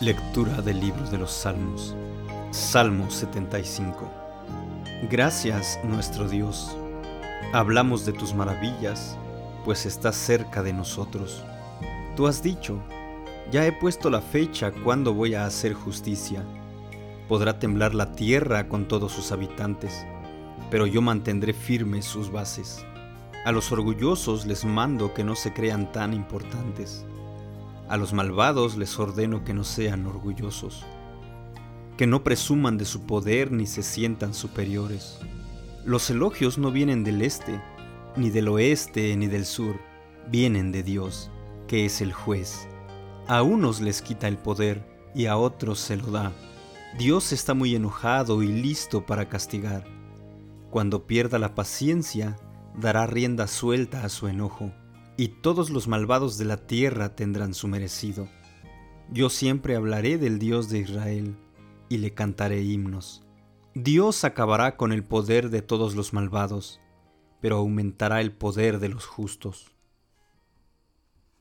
Lectura del libro de los Salmos. Salmo 75. Gracias, nuestro Dios. Hablamos de tus maravillas, pues estás cerca de nosotros. Tú has dicho, ya he puesto la fecha cuando voy a hacer justicia. Podrá temblar la tierra con todos sus habitantes, pero yo mantendré firmes sus bases. A los orgullosos les mando que no se crean tan importantes a los malvados les ordeno que no sean orgullosos, que no presuman de su poder ni se sientan superiores. Los elogios no vienen del este, ni del oeste, ni del sur, vienen de Dios, que es el juez. A unos les quita el poder y a otros se lo da. Dios está muy enojado y listo para castigar. Cuando pierda la paciencia, dará rienda suelta a su enojo y todos los malvados de la tierra tendrán su merecido. Yo siempre hablaré del Dios de Israel y le cantaré himnos. Dios acabará con el poder de todos los malvados, pero aumentará el poder de los justos.